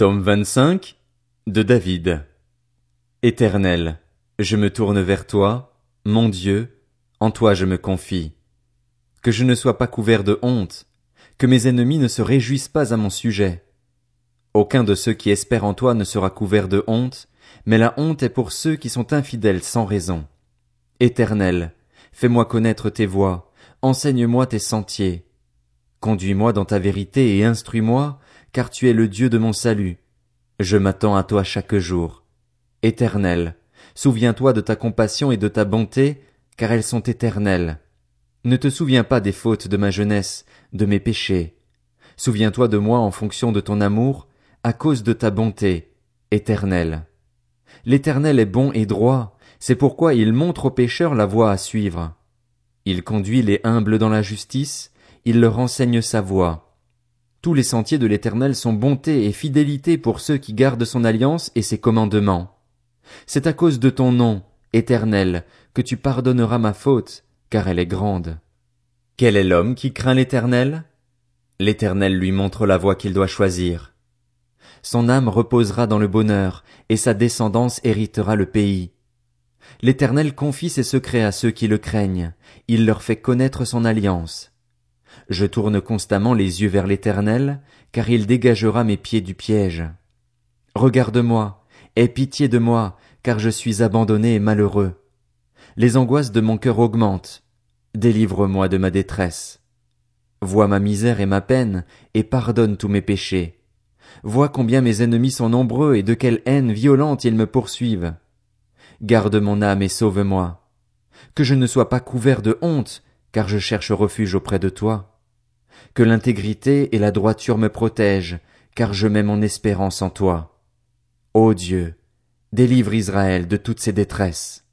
Psaume 25 de David. Éternel, je me tourne vers toi, mon Dieu, en toi je me confie. Que je ne sois pas couvert de honte, que mes ennemis ne se réjouissent pas à mon sujet. Aucun de ceux qui espèrent en toi ne sera couvert de honte, mais la honte est pour ceux qui sont infidèles sans raison. Éternel, fais-moi connaître tes voies, enseigne-moi tes sentiers. Conduis-moi dans ta vérité et instruis-moi, car tu es le Dieu de mon salut. Je m'attends à toi chaque jour. Éternel, souviens-toi de ta compassion et de ta bonté, car elles sont éternelles. Ne te souviens pas des fautes de ma jeunesse, de mes péchés. Souviens-toi de moi en fonction de ton amour, à cause de ta bonté, éternelle. L'Éternel est bon et droit, c'est pourquoi il montre aux pécheurs la voie à suivre. Il conduit les humbles dans la justice, il leur enseigne sa voie. Tous les sentiers de l'Éternel sont bonté et fidélité pour ceux qui gardent son alliance et ses commandements. C'est à cause de ton nom, Éternel, que tu pardonneras ma faute, car elle est grande. Quel est l'homme qui craint l'Éternel? L'Éternel lui montre la voie qu'il doit choisir. Son âme reposera dans le bonheur, et sa descendance héritera le pays. L'Éternel confie ses secrets à ceux qui le craignent, il leur fait connaître son alliance. Je tourne constamment les yeux vers l'Éternel, car il dégagera mes pieds du piège. Regarde-moi, aie pitié de moi, car je suis abandonné et malheureux. Les angoisses de mon cœur augmentent. Délivre-moi de ma détresse. Vois ma misère et ma peine, et pardonne tous mes péchés. Vois combien mes ennemis sont nombreux et de quelle haine violente ils me poursuivent. Garde mon âme et sauve-moi. Que je ne sois pas couvert de honte, car je cherche refuge auprès de toi. Que l'intégrité et la droiture me protègent, car je mets mon espérance en toi. Ô Dieu, délivre Israël de toutes ses détresses.